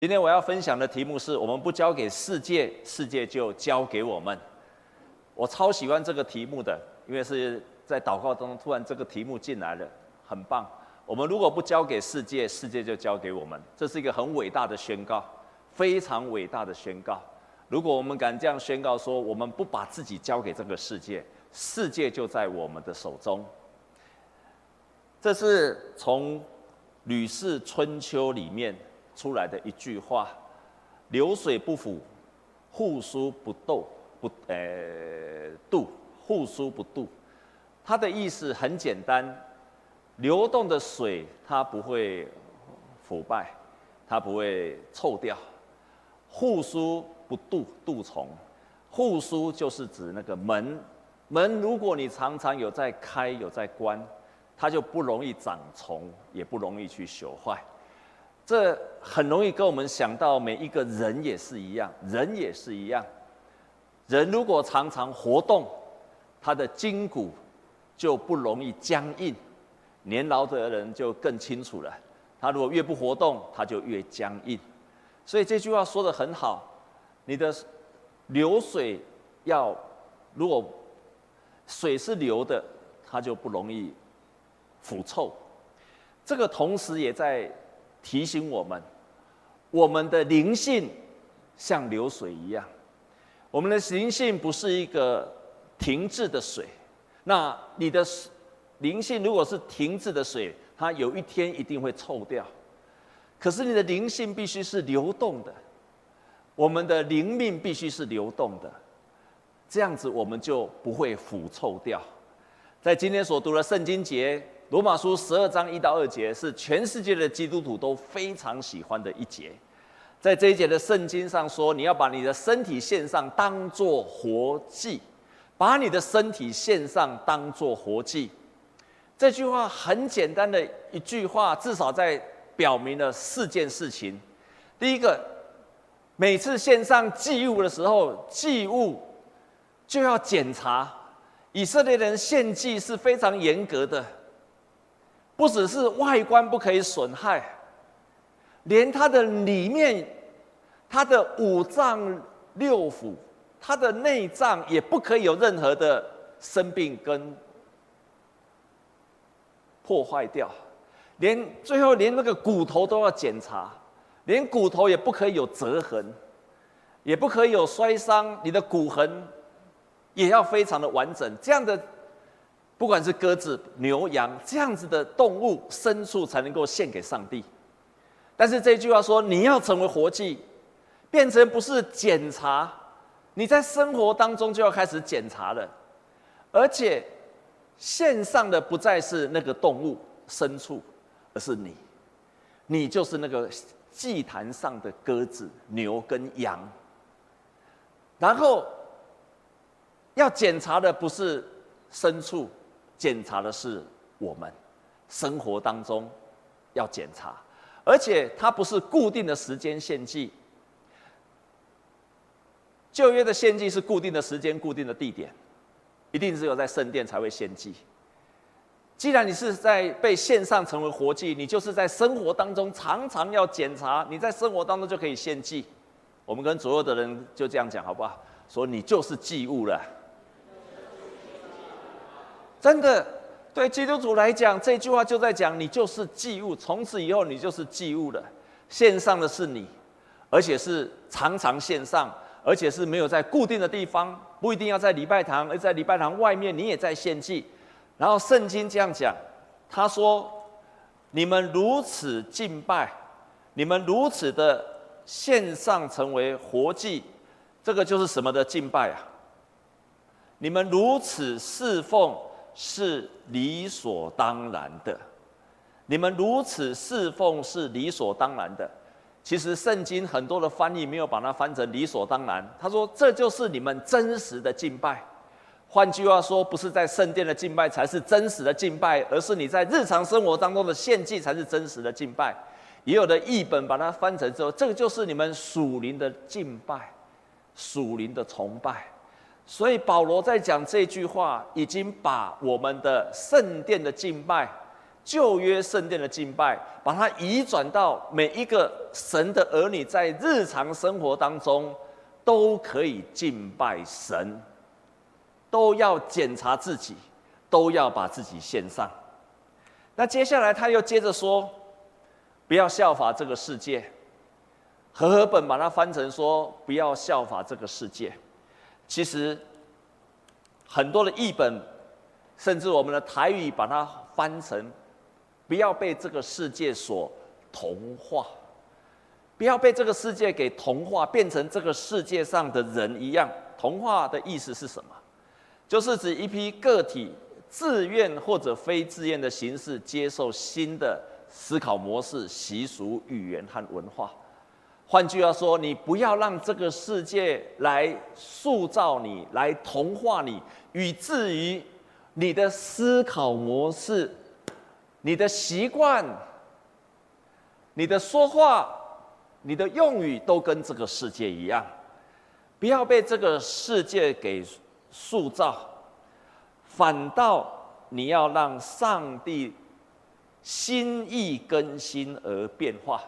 今天我要分享的题目是：我们不交给世界，世界就交给我们。我超喜欢这个题目的，因为是在祷告当中突然这个题目进来了，很棒。我们如果不交给世界，世界就交给我们，这是一个很伟大的宣告，非常伟大的宣告。如果我们敢这样宣告说，我们不把自己交给这个世界，世界就在我们的手中。这是从《吕氏春秋》里面。出来的一句话：“流水不腐，户书不窦，不呃蠹，户书不蠹。”它的意思很简单：流动的水它不会腐败，它不会臭掉。户枢不蠹，蠹虫。户枢就是指那个门，门如果你常常有在开有在关，它就不容易长虫，也不容易去朽坏。这很容易跟我们想到，每一个人也是一样，人也是一样。人如果常常活动，他的筋骨就不容易僵硬。年老的人就更清楚了，他如果越不活动，他就越僵硬。所以这句话说得很好，你的流水要，如果水是流的，它就不容易腐臭。这个同时也在。提醒我们，我们的灵性像流水一样，我们的灵性不是一个停滞的水。那你的灵性如果是停滞的水，它有一天一定会臭掉。可是你的灵性必须是流动的，我们的灵命必须是流动的，这样子我们就不会腐臭掉。在今天所读的圣经节。罗马书十二章一到二节是全世界的基督徒都非常喜欢的一节，在这一节的圣经上说，你要把你的身体献上，当做活祭，把你的身体献上，当做活祭。这句话很简单的一句话，至少在表明了四件事情。第一个，每次献上祭物的时候，祭物就要检查。以色列人献祭是非常严格的。不只是外观不可以损害，连它的里面，它的五脏六腑，它的内脏也不可以有任何的生病跟破坏掉，连最后连那个骨头都要检查，连骨头也不可以有折痕，也不可以有摔伤，你的骨痕也要非常的完整，这样的。不管是鸽子、牛羊这样子的动物、牲畜，才能够献给上帝。但是这句话说，你要成为活祭，变成不是检查，你在生活当中就要开始检查了。而且，献上的不再是那个动物、牲畜，而是你，你就是那个祭坛上的鸽子、牛跟羊。然后，要检查的不是牲畜。检查的是我们生活当中要检查，而且它不是固定的时间献祭。旧约的献祭是固定的时间、固定的地点，一定只有在圣殿才会献祭。既然你是在被献上成为活祭，你就是在生活当中常常要检查，你在生活当中就可以献祭。我们跟左右的人就这样讲好不好？说你就是祭物了。真的，对基督徒来讲，这句话就在讲你就是祭物，从此以后你就是祭物了。献上的是你，而且是常常献上，而且是没有在固定的地方，不一定要在礼拜堂，而在礼拜堂外面你也在献祭。然后圣经这样讲，他说：“你们如此敬拜，你们如此的献上成为活祭，这个就是什么的敬拜啊？你们如此侍奉。”是理所当然的，你们如此侍奉是理所当然的。其实圣经很多的翻译没有把它翻成理所当然。他说这就是你们真实的敬拜。换句话说，不是在圣殿的敬拜才是真实的敬拜，而是你在日常生活当中的献祭才是真实的敬拜。也有的译本把它翻成之后，这个就是你们属灵的敬拜，属灵的崇拜。所以保罗在讲这句话，已经把我们的圣殿的敬拜，旧约圣殿的敬拜，把它移转到每一个神的儿女在日常生活当中都可以敬拜神，都要检查自己，都要把自己献上。那接下来他又接着说，不要效法这个世界。和合本把它翻成说，不要效法这个世界。其实很多的译本，甚至我们的台语把它翻成。不要被这个世界所同化，不要被这个世界给同化，变成这个世界上的人一样。同化的意思是什么？就是指一批个体自愿或者非自愿的形式接受新的思考模式、习俗、语言和文化。换句话说，你不要让这个世界来塑造你，来同化你，以至于你的思考模式。你的习惯、你的说话、你的用语都跟这个世界一样，不要被这个世界给塑造，反倒你要让上帝心意更新而变化。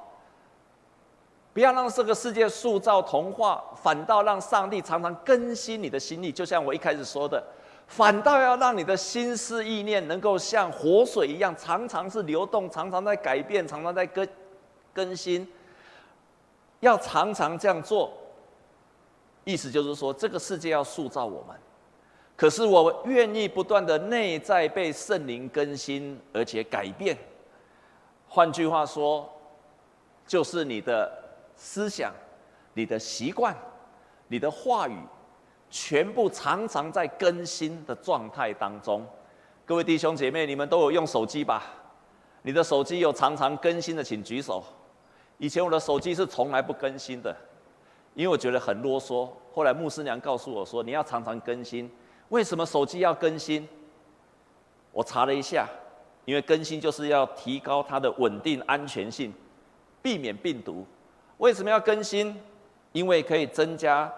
不要让这个世界塑造童话，反倒让上帝常常更新你的心意。就像我一开始说的。反倒要让你的心思意念能够像活水一样，常常是流动，常常在改变，常常在更更新。要常常这样做，意思就是说，这个世界要塑造我们，可是我愿意不断的内在被圣灵更新，而且改变。换句话说，就是你的思想、你的习惯、你的话语。全部常常在更新的状态当中，各位弟兄姐妹，你们都有用手机吧？你的手机有常常更新的，请举手。以前我的手机是从来不更新的，因为我觉得很啰嗦。后来牧师娘告诉我说，你要常常更新。为什么手机要更新？我查了一下，因为更新就是要提高它的稳定安全性，避免病毒。为什么要更新？因为可以增加。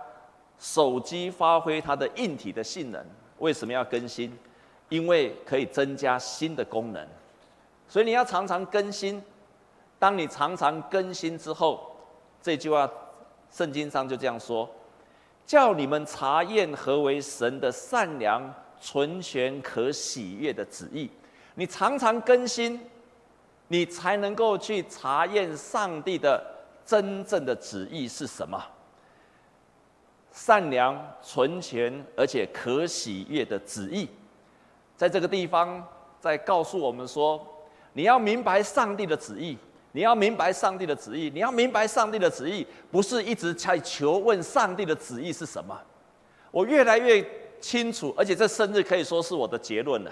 手机发挥它的硬体的性能，为什么要更新？因为可以增加新的功能，所以你要常常更新。当你常常更新之后，这句话圣经上就这样说：叫你们查验何为神的善良、纯全、可喜悦的旨意。你常常更新，你才能够去查验上帝的真正的旨意是什么。善良、存钱而且可喜悦的旨意，在这个地方在告诉我们说：你要明白上帝的旨意，你要明白上帝的旨意，你要明白上帝的旨意，不是一直在求问上帝的旨意是什么。我越来越清楚，而且这生日可以说是我的结论了。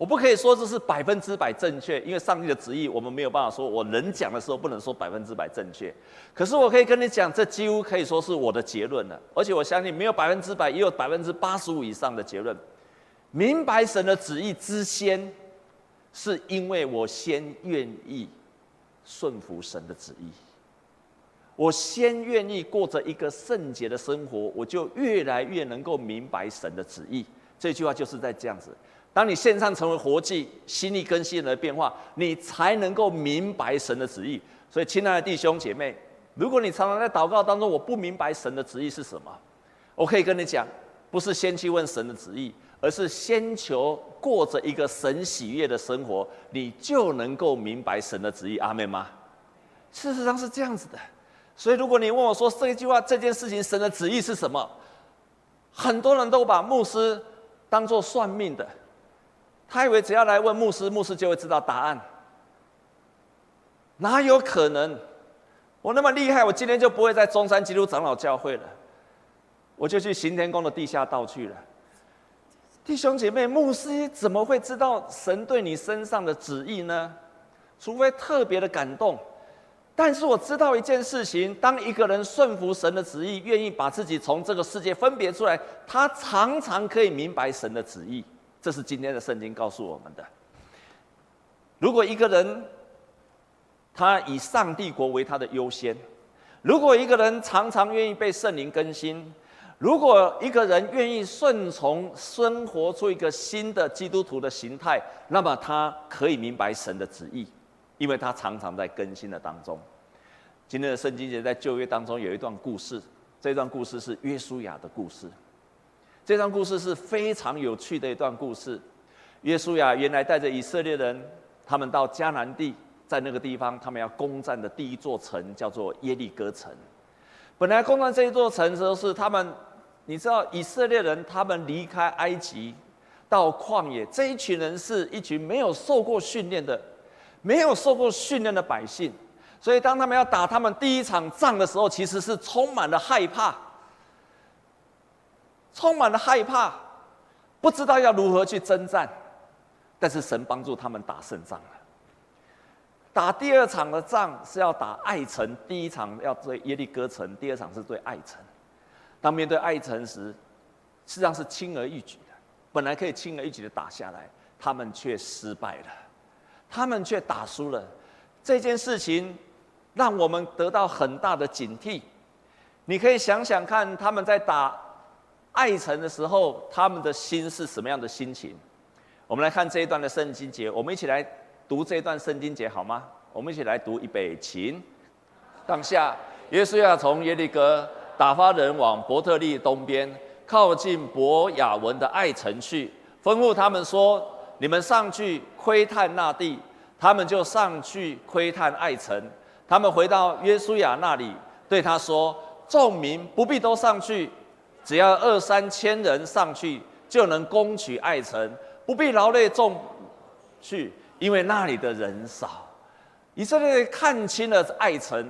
我不可以说这是百分之百正确，因为上帝的旨意我们没有办法说。我能讲的时候不能说百分之百正确，可是我可以跟你讲，这几乎可以说是我的结论了。而且我相信没有百分之百，也有百分之八十五以上的结论。明白神的旨意之先，是因为我先愿意顺服神的旨意。我先愿意过着一个圣洁的生活，我就越来越能够明白神的旨意。这句话就是在这样子。当你线上成为活祭，心意更新而变化，你才能够明白神的旨意。所以，亲爱的弟兄姐妹，如果你常常在祷告当中，我不明白神的旨意是什么，我可以跟你讲，不是先去问神的旨意，而是先求过着一个神喜悦的生活，你就能够明白神的旨意。阿们吗？事实上是这样子的。所以，如果你问我说这一句话、这件事情，神的旨意是什么？很多人都把牧师当做算命的。他以为只要来问牧师，牧师就会知道答案。哪有可能？我那么厉害，我今天就不会在中山基督长老教会了，我就去行天宫的地下道去了。弟兄姐妹，牧师怎么会知道神对你身上的旨意呢？除非特别的感动。但是我知道一件事情：当一个人顺服神的旨意，愿意把自己从这个世界分别出来，他常常可以明白神的旨意。这是今天的圣经告诉我们的。如果一个人他以上帝国为他的优先，如果一个人常常愿意被圣灵更新，如果一个人愿意顺从，生活出一个新的基督徒的形态，那么他可以明白神的旨意，因为他常常在更新的当中。今天的圣经节在旧约当中有一段故事，这段故事是约书亚的故事。这段故事是非常有趣的一段故事。约书亚原来带着以色列人，他们到迦南地，在那个地方，他们要攻占的第一座城叫做耶利哥城。本来攻占这一座城的时候，是他们。你知道以色列人他们离开埃及到旷野，这一群人是一群没有受过训练的、没有受过训练的百姓，所以当他们要打他们第一场仗的时候，其实是充满了害怕，充满了害怕，不知道要如何去征战。但是神帮助他们打胜仗了。打第二场的仗是要打爱城，第一场要对耶利哥城，第二场是对爱城。当面对爱城时，实际上是轻而易举的，本来可以轻而易举的打下来，他们却失败了，他们却打输了。这件事情让我们得到很大的警惕。你可以想想看，他们在打爱城的时候，他们的心是什么样的心情？我们来看这一段的圣经节，我们一起来读这一段圣经节好吗？我们一起来读预备起。当下，约书亚从耶利哥。打发人往伯特利东边，靠近伯雅文的爱城去，吩咐他们说：“你们上去窥探那地。”他们就上去窥探爱城。他们回到约书亚那里，对他说：“众民不必都上去，只要二三千人上去，就能攻取爱城，不必劳累众去，因为那里的人少。”以色列看清了爱城。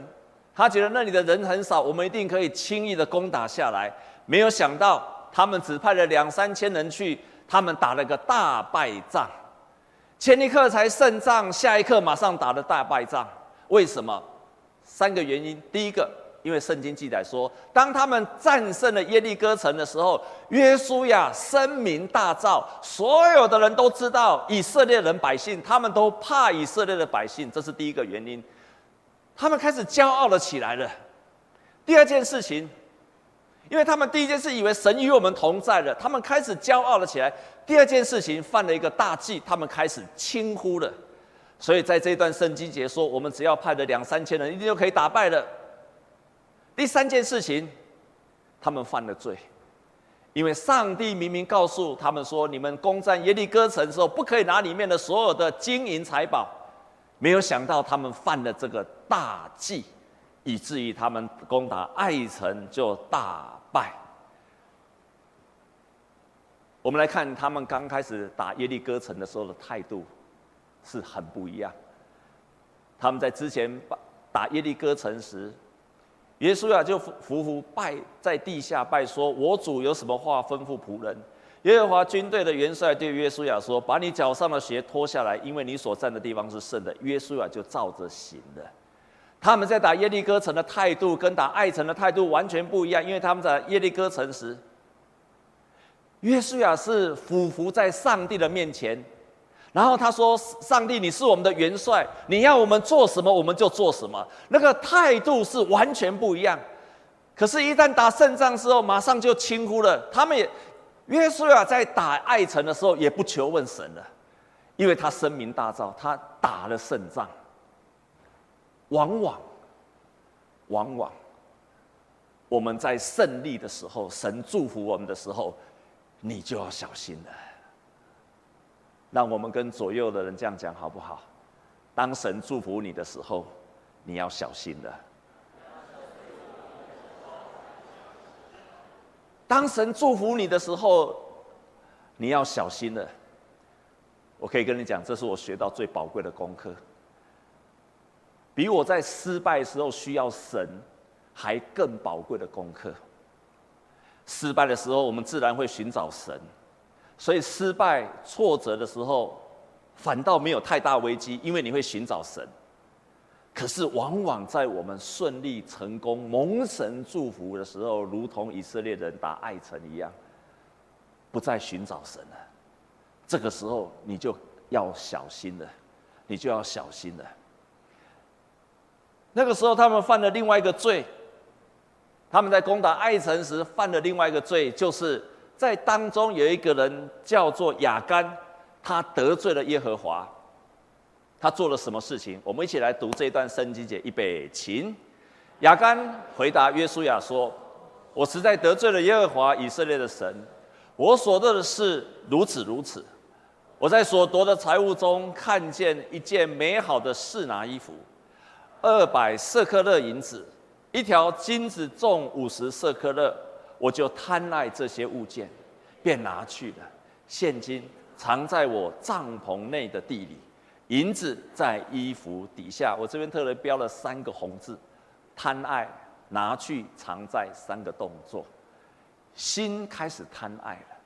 他觉得那里的人很少，我们一定可以轻易的攻打下来。没有想到，他们只派了两三千人去，他们打了个大败仗。前一刻才胜仗，下一刻马上打了大败仗。为什么？三个原因。第一个，因为圣经记载说，当他们战胜了耶利哥城的时候，约书亚声名大噪，所有的人都知道以色列人百姓，他们都怕以色列的百姓，这是第一个原因。他们开始骄傲了起来了。第二件事情，因为他们第一件事以为神与我们同在了，他们开始骄傲了起来。第二件事情犯了一个大忌，他们开始轻忽了。所以在这一段圣经节说，我们只要派了两三千人，一定就可以打败了。第三件事情，他们犯了罪，因为上帝明明告诉他们说，你们攻占耶利哥城的时候，不可以拿里面的所有的金银财宝。没有想到他们犯了这个大忌，以至于他们攻打爱城就大败。我们来看他们刚开始打耶利哥城的时候的态度是很不一样。他们在之前打耶利哥城时，耶稣啊就伏伏拜在地下拜说：“我主有什么话吩咐仆人？”耶和华军队的元帅对约书亚说：“把你脚上的鞋脱下来，因为你所站的地方是圣的。”约书亚就照着行了。他们在打耶利哥城的态度跟打爱城的态度完全不一样，因为他们在耶利哥城时，约书亚是俯伏在上帝的面前，然后他说：“上帝，你是我们的元帅，你要我们做什么，我们就做什么。”那个态度是完全不一样。可是，一旦打胜仗之后，马上就轻忽了。他们也。约书亚在打爱城的时候，也不求问神了，因为他声名大噪，他打了胜仗。往往，往往，我们在胜利的时候，神祝福我们的时候，你就要小心了。让我们跟左右的人这样讲好不好？当神祝福你的时候，你要小心了。当神祝福你的时候，你要小心了。我可以跟你讲，这是我学到最宝贵的功课，比我在失败时候需要神还更宝贵的功课。失败的时候，我们自然会寻找神，所以失败挫折的时候，反倒没有太大危机，因为你会寻找神。可是，往往在我们顺利成功、蒙神祝福的时候，如同以色列人打爱城一样，不再寻找神了。这个时候，你就要小心了，你就要小心了。那个时候，他们犯了另外一个罪，他们在攻打艾城时犯了另外一个罪，就是在当中有一个人叫做亚干，他得罪了耶和华。他做了什么事情？我们一起来读这一段圣经节，预备起。亚干回答约书亚说：“我实在得罪了耶和华以色列的神，我所做的事如此如此。我在所夺的财物中看见一件美好的示拿衣服，二百舍客勒银子，一条金子重五十舍客勒，我就贪爱这些物件，便拿去了。现金藏在我帐篷内的地里，银子在衣服底下。我这边特别标了三个红字。”贪爱拿去藏在三个动作，心开始贪爱了，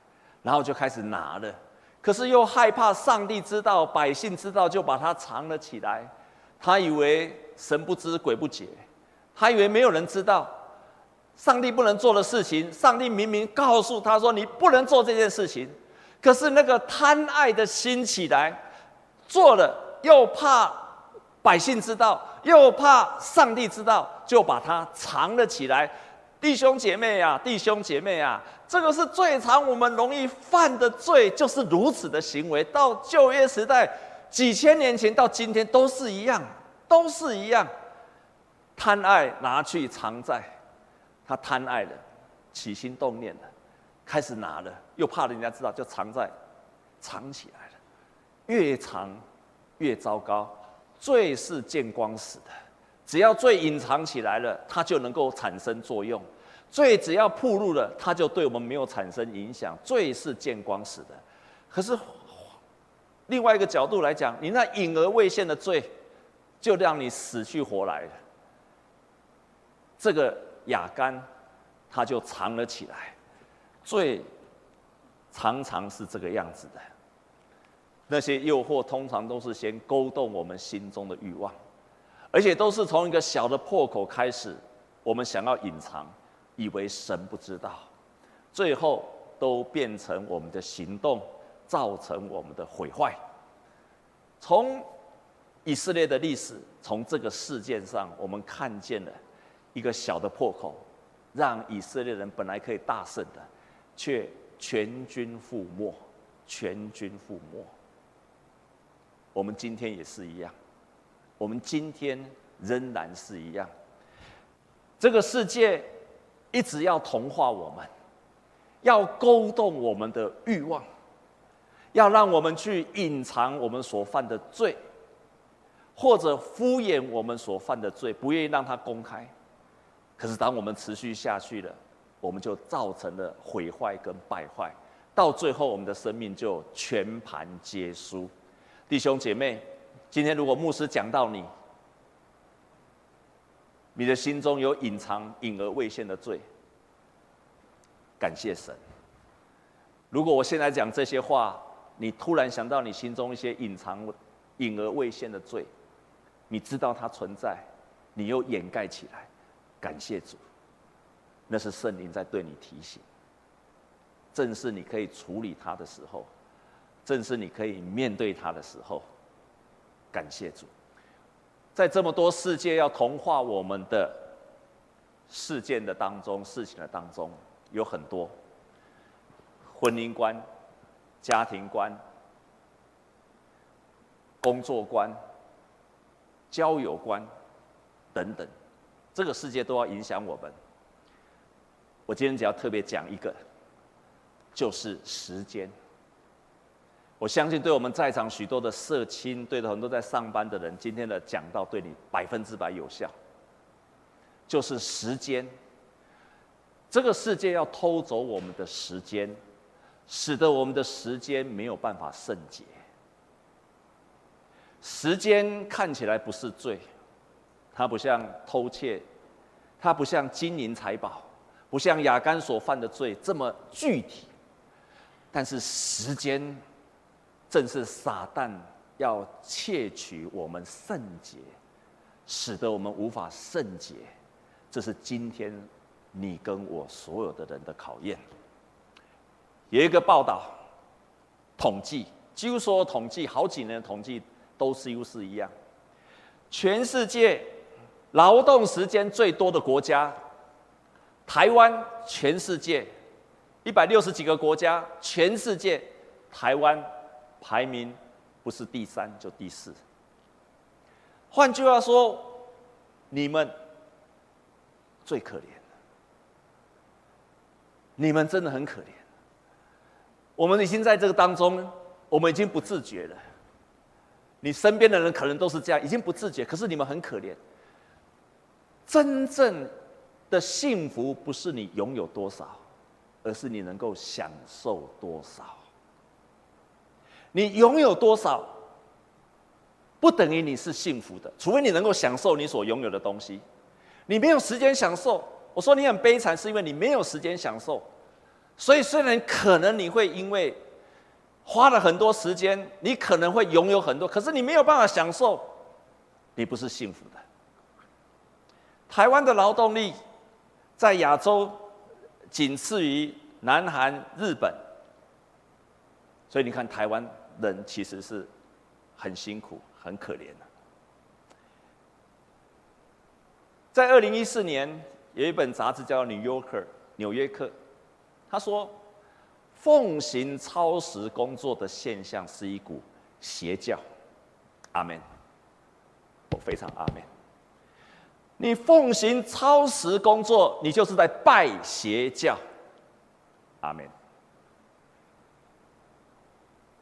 然后就开始拿了，可是又害怕上帝知道、百姓知道，就把它藏了起来。他以为神不知鬼不觉，他以为没有人知道，上帝不能做的事情，上帝明明告诉他说你不能做这件事情，可是那个贪爱的心起来，做了又怕百姓知道。又怕上帝知道，就把它藏了起来。弟兄姐妹呀，弟兄姐妹呀，这个是最常我们容易犯的罪，就是如此的行为。到旧约时代，几千年前到今天都是一样，都是一样。贪爱拿去藏在，他贪爱了，起心动念了，开始拿了，又怕人家知道，就藏在，藏起来了，越藏越糟糕。罪是见光死的，只要罪隐藏起来了，它就能够产生作用；罪只要暴露了，它就对我们没有产生影响。罪是见光死的，可是另外一个角度来讲，你那隐而未现的罪，就让你死去活来了。这个亚干，他就藏了起来。罪常常是这个样子的。那些诱惑通常都是先勾动我们心中的欲望，而且都是从一个小的破口开始，我们想要隐藏，以为神不知道，最后都变成我们的行动，造成我们的毁坏。从以色列的历史，从这个事件上，我们看见了一个小的破口，让以色列人本来可以大胜的，却全军覆没，全军覆没。我们今天也是一样，我们今天仍然是一样。这个世界一直要同化我们，要勾动我们的欲望，要让我们去隐藏我们所犯的罪，或者敷衍我们所犯的罪，不愿意让它公开。可是当我们持续下去了，我们就造成了毁坏跟败坏，到最后我们的生命就全盘皆输。弟兄姐妹，今天如果牧师讲到你，你的心中有隐藏、隐而未现的罪，感谢神。如果我现在讲这些话，你突然想到你心中一些隐藏、隐而未现的罪，你知道它存在，你又掩盖起来，感谢主，那是圣灵在对你提醒，正是你可以处理它的时候。正是你可以面对他的时候，感谢主，在这么多世界要同化我们的事件的当中、事情的当中，有很多婚姻观、家庭观、工作观、交友观等等，这个世界都要影响我们。我今天只要特别讲一个，就是时间。我相信，对我们在场许多的社青，对很多在上班的人，今天的讲到对你百分之百有效。就是时间，这个世界要偷走我们的时间，使得我们的时间没有办法圣洁。时间看起来不是罪，它不像偷窃，它不像金银财宝，不像亚干所犯的罪这么具体，但是时间。正是撒旦要窃取我们圣洁，使得我们无法圣洁，这是今天你跟我所有的人的考验。有一个报道统计，几乎所有统计好几年的统计都是又是一样，全世界劳动时间最多的国家台湾全世界一百六十几个国家，全世界台湾排名不是第三就第四。换句话说，你们最可怜，你们真的很可怜。我们已经在这个当中，我们已经不自觉了。你身边的人可能都是这样，已经不自觉。可是你们很可怜。真正的幸福不是你拥有多少，而是你能够享受多少。你拥有多少，不等于你是幸福的，除非你能够享受你所拥有的东西。你没有时间享受，我说你很悲惨，是因为你没有时间享受。所以虽然可能你会因为花了很多时间，你可能会拥有很多，可是你没有办法享受，你不是幸福的。台湾的劳动力在亚洲仅次于南韩、日本，所以你看台湾人其实是很辛苦、很可怜的。在二零一四年，有一本杂志叫《New Yorker》纽约客，他说，奉行超时工作的现象是一股邪教。阿门。我非常阿门。你奉行超时工作，你就是在拜邪教。阿门。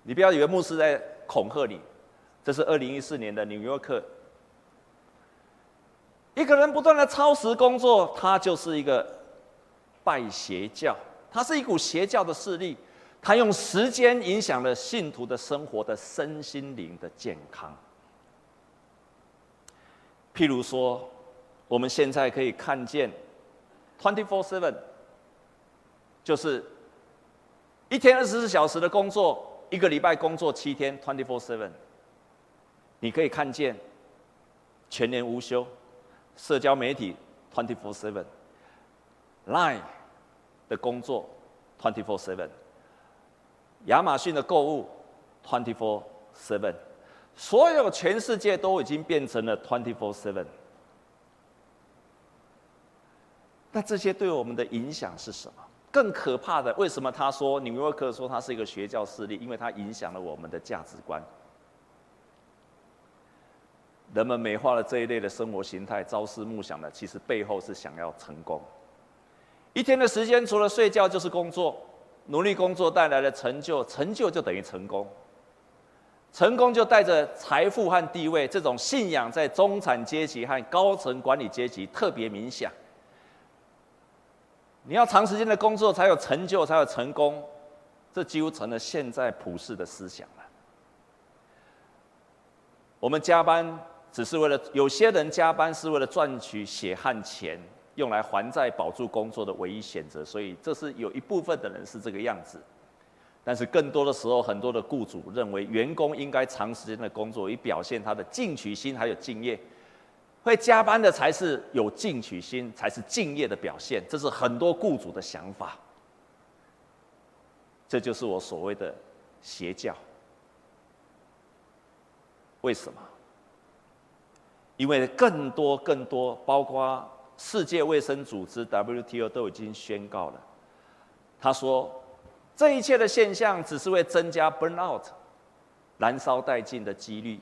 你不要以为牧师在恐吓你，这是二零一四年的《纽约客》。一个人不断的超时工作，他就是一个拜邪教，他是一股邪教的势力，他用时间影响了信徒的生活的身心灵的健康。譬如说。我们现在可以看见，twenty-four-seven，就是一天二十四小时的工作，一个礼拜工作七天，twenty-four-seven。你可以看见全年无休，社交媒体 twenty-four-seven，Line 的工作 twenty-four-seven，亚马逊的购物 twenty-four-seven，所有全世界都已经变成了 twenty-four-seven。那这些对我们的影响是什么？更可怕的，为什么他说纽约客说他是一个邪教势力？因为它影响了我们的价值观。人们美化了这一类的生活形态，朝思暮想的，其实背后是想要成功。一天的时间除了睡觉就是工作，努力工作带来的成就，成就就等于成功，成功就带着财富和地位。这种信仰在中产阶级和高层管理阶级特别明显。你要长时间的工作才有成就，才有成功，这几乎成了现在普世的思想了。我们加班只是为了，有些人加班是为了赚取血汗钱，用来还债保住工作的唯一选择，所以这是有一部分的人是这个样子。但是更多的时候，很多的雇主认为员工应该长时间的工作，以表现他的进取心还有敬业。会加班的才是有进取心，才是敬业的表现。这是很多雇主的想法。这就是我所谓的邪教。为什么？因为更多、更多，包括世界卫生组织 WTO 都已经宣告了。他说，这一切的现象只是为增加 burnout，燃烧殆尽的几率。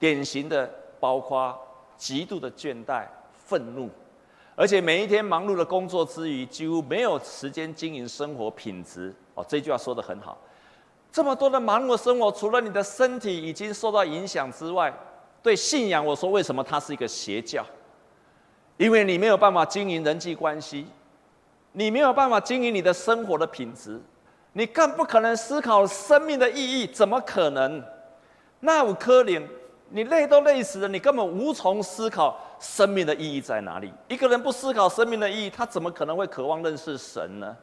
典型的包括。极度的倦怠、愤怒，而且每一天忙碌的工作之余，几乎没有时间经营生活品质。哦，这句话说得很好。这么多的忙碌的生活，除了你的身体已经受到影响之外，对信仰，我说为什么它是一个邪教？因为你没有办法经营人际关系，你没有办法经营你的生活的品质，你更不可能思考生命的意义。怎么可能？那五颗灵？你累都累死了，你根本无从思考生命的意义在哪里。一个人不思考生命的意义，他怎么可能会渴望认识神呢？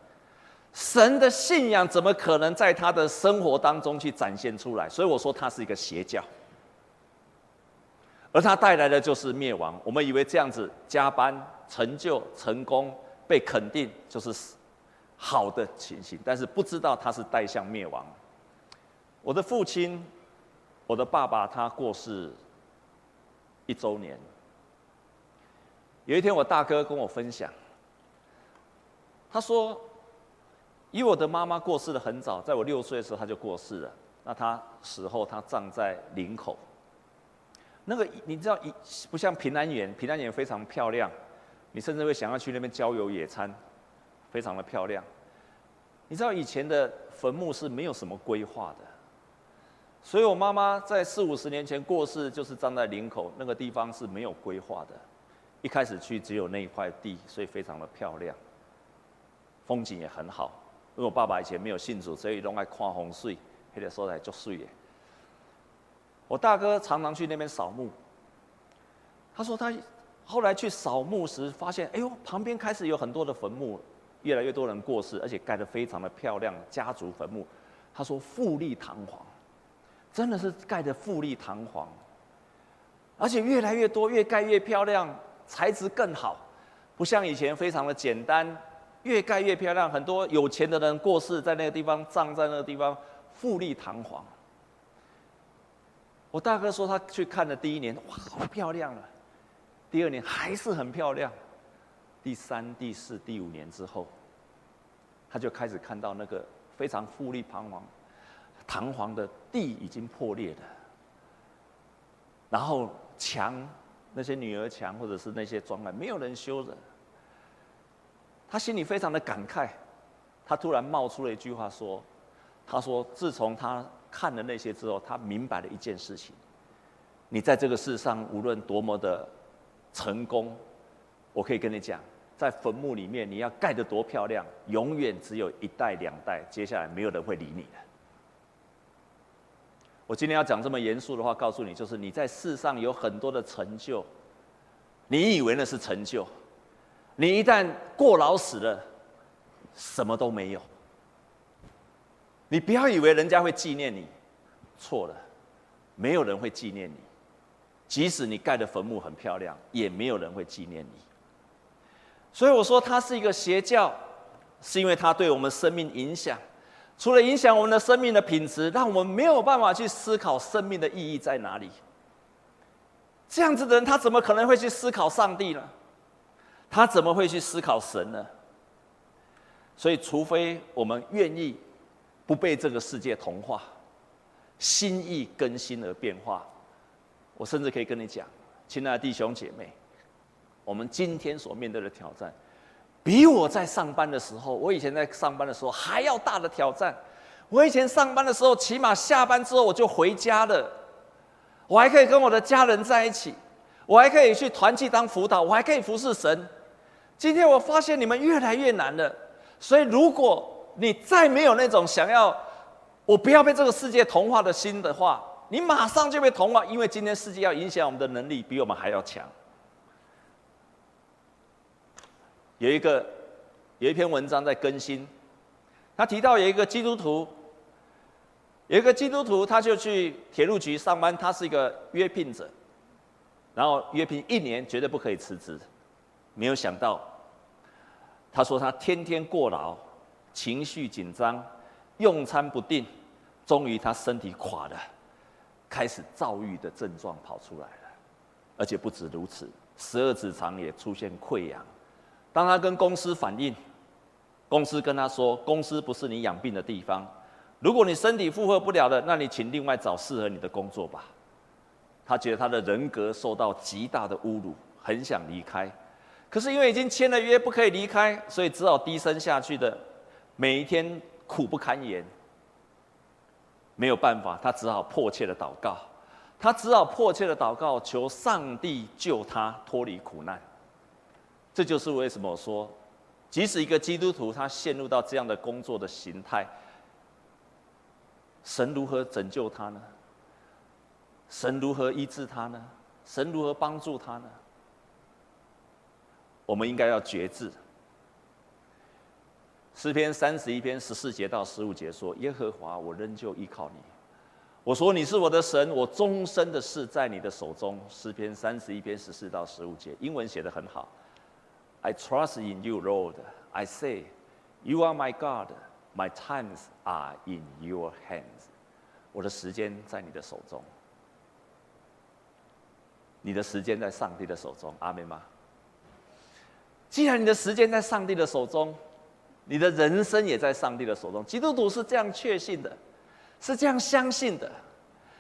神的信仰怎么可能在他的生活当中去展现出来？所以我说他是一个邪教，而他带来的就是灭亡。我们以为这样子加班、成就、成功、被肯定就是好的情形，但是不知道他是带向灭亡。我的父亲。我的爸爸他过世一周年。有一天，我大哥跟我分享，他说，以我的妈妈过世的很早，在我六岁的时候她就过世了。那她死后，她葬在林口。那个你知道，一不像平安园，平安园非常漂亮，你甚至会想要去那边郊游野餐，非常的漂亮。你知道以前的坟墓是没有什么规划的，所以我妈妈在四五十年前过世，就是葬在林口那个地方是没有规划的。一开始去只有那一块地，所以非常的漂亮，风景也很好。因为我爸爸以前没有信主，所以都爱看风水，那个时候来做水的。我大哥常常去那边扫墓，他说他后来去扫墓时发现，哎呦，旁边开始有很多的坟墓，越来越多人过世，而且盖得非常的漂亮，家族坟墓。他说富丽堂皇，真的是盖得富丽堂皇，而且越来越多，越盖越漂亮。材质更好，不像以前非常的简单，越盖越漂亮。很多有钱的人过世在那个地方，葬在那个地方，富丽堂皇。我大哥说他去看的第一年，哇，好漂亮了。第二年还是很漂亮。第三、第四、第五年之后，他就开始看到那个非常富丽堂皇、堂皇的地已经破裂了，然后墙。那些女儿墙，或者是那些砖块，没有人修的。他心里非常的感慨，他突然冒出了一句话说：“他说，自从他看了那些之后，他明白了一件事情：你在这个世上无论多么的成功，我可以跟你讲，在坟墓里面你要盖得多漂亮，永远只有一代两代，接下来没有人会理你的。”我今天要讲这么严肃的话，告诉你，就是你在世上有很多的成就，你以为那是成就，你一旦过劳死了，什么都没有。你不要以为人家会纪念你，错了，没有人会纪念你，即使你盖的坟墓很漂亮，也没有人会纪念你。所以我说，它是一个邪教，是因为它对我们生命影响。除了影响我们的生命的品质，让我们没有办法去思考生命的意义在哪里。这样子的人，他怎么可能会去思考上帝呢？他怎么会去思考神呢？所以，除非我们愿意不被这个世界同化，心意更新而变化，我甚至可以跟你讲，亲爱的弟兄姐妹，我们今天所面对的挑战。比我在上班的时候，我以前在上班的时候还要大的挑战。我以前上班的时候，起码下班之后我就回家了，我还可以跟我的家人在一起，我还可以去团契当辅导，我还可以服侍神。今天我发现你们越来越难了，所以如果你再没有那种想要我不要被这个世界同化的心的话，你马上就被同化，因为今天世界要影响我们的能力比我们还要强。有一个有一篇文章在更新，他提到有一个基督徒，有一个基督徒，他就去铁路局上班，他是一个约聘者，然后约聘一年绝对不可以辞职，没有想到，他说他天天过劳，情绪紧张，用餐不定，终于他身体垮了，开始躁郁的症状跑出来了，而且不止如此，十二指肠也出现溃疡。当他跟公司反映，公司跟他说：“公司不是你养病的地方，如果你身体负荷不了的，那你请另外找适合你的工作吧。”他觉得他的人格受到极大的侮辱，很想离开，可是因为已经签了约，不可以离开，所以只好低声下去的，每一天苦不堪言。没有办法，他只好迫切的祷告，他只好迫切的祷告，求上帝救他脱离苦难。这就是为什么我说，即使一个基督徒他陷入到这样的工作的形态，神如何拯救他呢？神如何医治他呢？神如何帮助他呢？我们应该要决志。诗篇三十一篇十四节到十五节说：“耶和华，我仍旧依靠你。我说你是我的神，我终身的事在你的手中。”诗篇三十一篇十四到十五节，英文写得很好。I trust in you, Lord. I say, you are my God. My times are in your hands. 我的时间在你的手中，你的时间在上帝的手中。阿门吗？既然你的时间在上帝的手中，你的人生也在上帝的手中。基督徒是这样确信的，是这样相信的。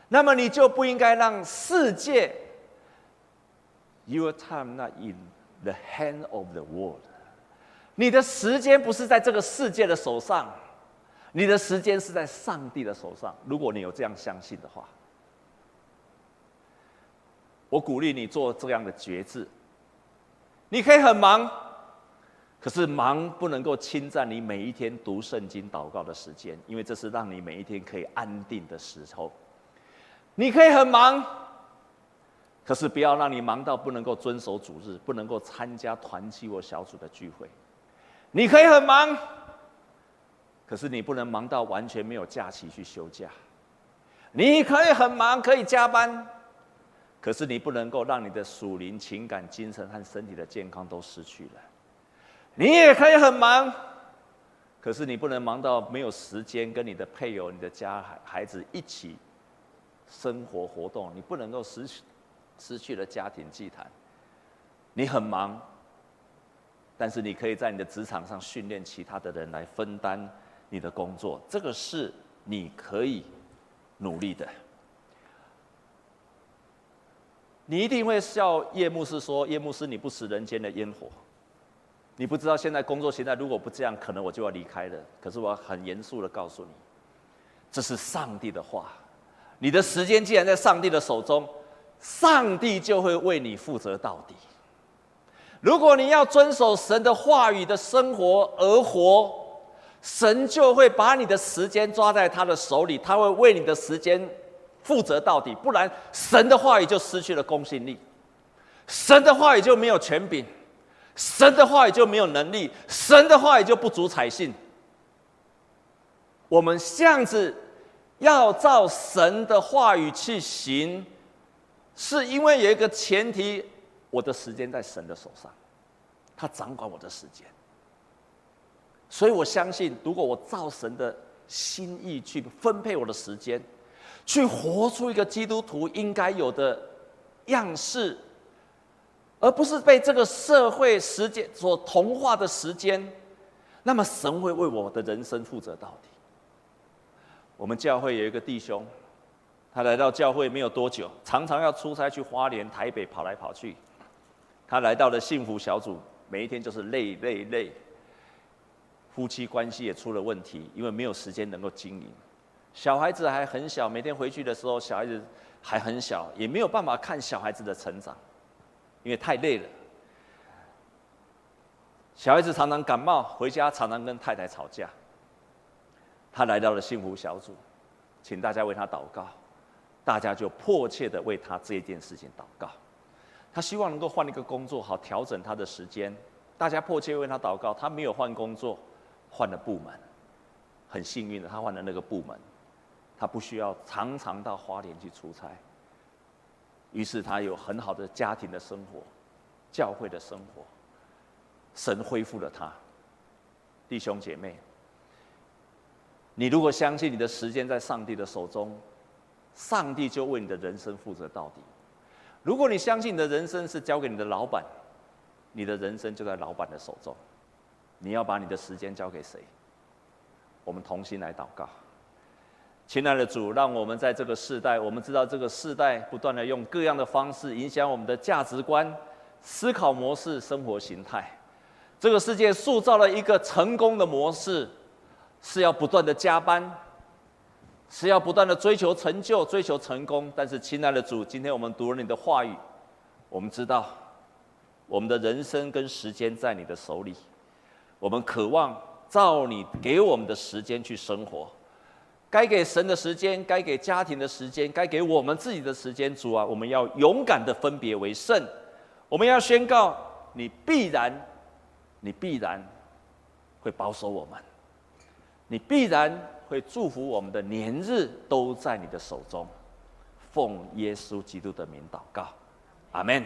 那么你就不应该让世界，Your time not in the hand of the world。你的时间不是在这个世界的手上，你的时间是在上帝的手上。如果你有这样相信的话，我鼓励你做这样的决志。你可以很忙，可是忙不能够侵占你每一天读圣经、祷告的时间，因为这是让你每一天可以安定的时候。你可以很忙，可是不要让你忙到不能够遵守主日，不能够参加团契或小组的聚会。你可以很忙，可是你不能忙到完全没有假期去休假。你可以很忙，可以加班，可是你不能够让你的属灵、情感、精神和身体的健康都失去了。你也可以很忙，可是你不能忙到没有时间跟你的配偶、你的家孩孩子一起。生活活动，你不能够失去，失去了家庭祭坛。你很忙，但是你可以在你的职场上训练其他的人来分担你的工作，这个是你可以努力的。你一定会笑叶牧师说：“叶牧师，你不食人间的烟火，你不知道现在工作现在如果不这样，可能我就要离开了。”可是我很严肃的告诉你，这是上帝的话。你的时间既然在上帝的手中，上帝就会为你负责到底。如果你要遵守神的话语的生活而活，神就会把你的时间抓在他的手里，他会为你的时间负责到底。不然，神的话语就失去了公信力，神的话语就没有权柄，神的话语就没有能力，神的话语就不足采信。我们这样子。要照神的话语去行，是因为有一个前提：我的时间在神的手上，他掌管我的时间。所以我相信，如果我照神的心意去分配我的时间，去活出一个基督徒应该有的样式，而不是被这个社会时间所同化的时间，那么神会为我的人生负责到底。我们教会有一个弟兄，他来到教会没有多久，常常要出差去花莲、台北跑来跑去。他来到了幸福小组，每一天就是累累累。夫妻关系也出了问题，因为没有时间能够经营。小孩子还很小，每天回去的时候，小孩子还很小，也没有办法看小孩子的成长，因为太累了。小孩子常常感冒，回家常常跟太太吵架。他来到了幸福小组，请大家为他祷告，大家就迫切的为他这件事情祷告。他希望能够换一个工作，好调整他的时间。大家迫切为他祷告，他没有换工作，换了部门。很幸运的，他换了那个部门，他不需要常常到花莲去出差。于是他有很好的家庭的生活，教会的生活，神恢复了他。弟兄姐妹。你如果相信你的时间在上帝的手中，上帝就为你的人生负责到底。如果你相信你的人生是交给你的老板，你的人生就在老板的手中。你要把你的时间交给谁？我们同心来祷告。亲爱的主，让我们在这个世代，我们知道这个世代不断的用各样的方式影响我们的价值观、思考模式、生活形态。这个世界塑造了一个成功的模式。是要不断的加班，是要不断的追求成就、追求成功。但是，亲爱的主，今天我们读了你的话语，我们知道，我们的人生跟时间在你的手里。我们渴望照你给我们的时间去生活，该给神的时间，该给家庭的时间，该给我们自己的时间。主啊，我们要勇敢的分别为圣。我们要宣告，你必然，你必然会保守我们。你必然会祝福我们的年日都在你的手中，奉耶稣基督的名祷告，阿门。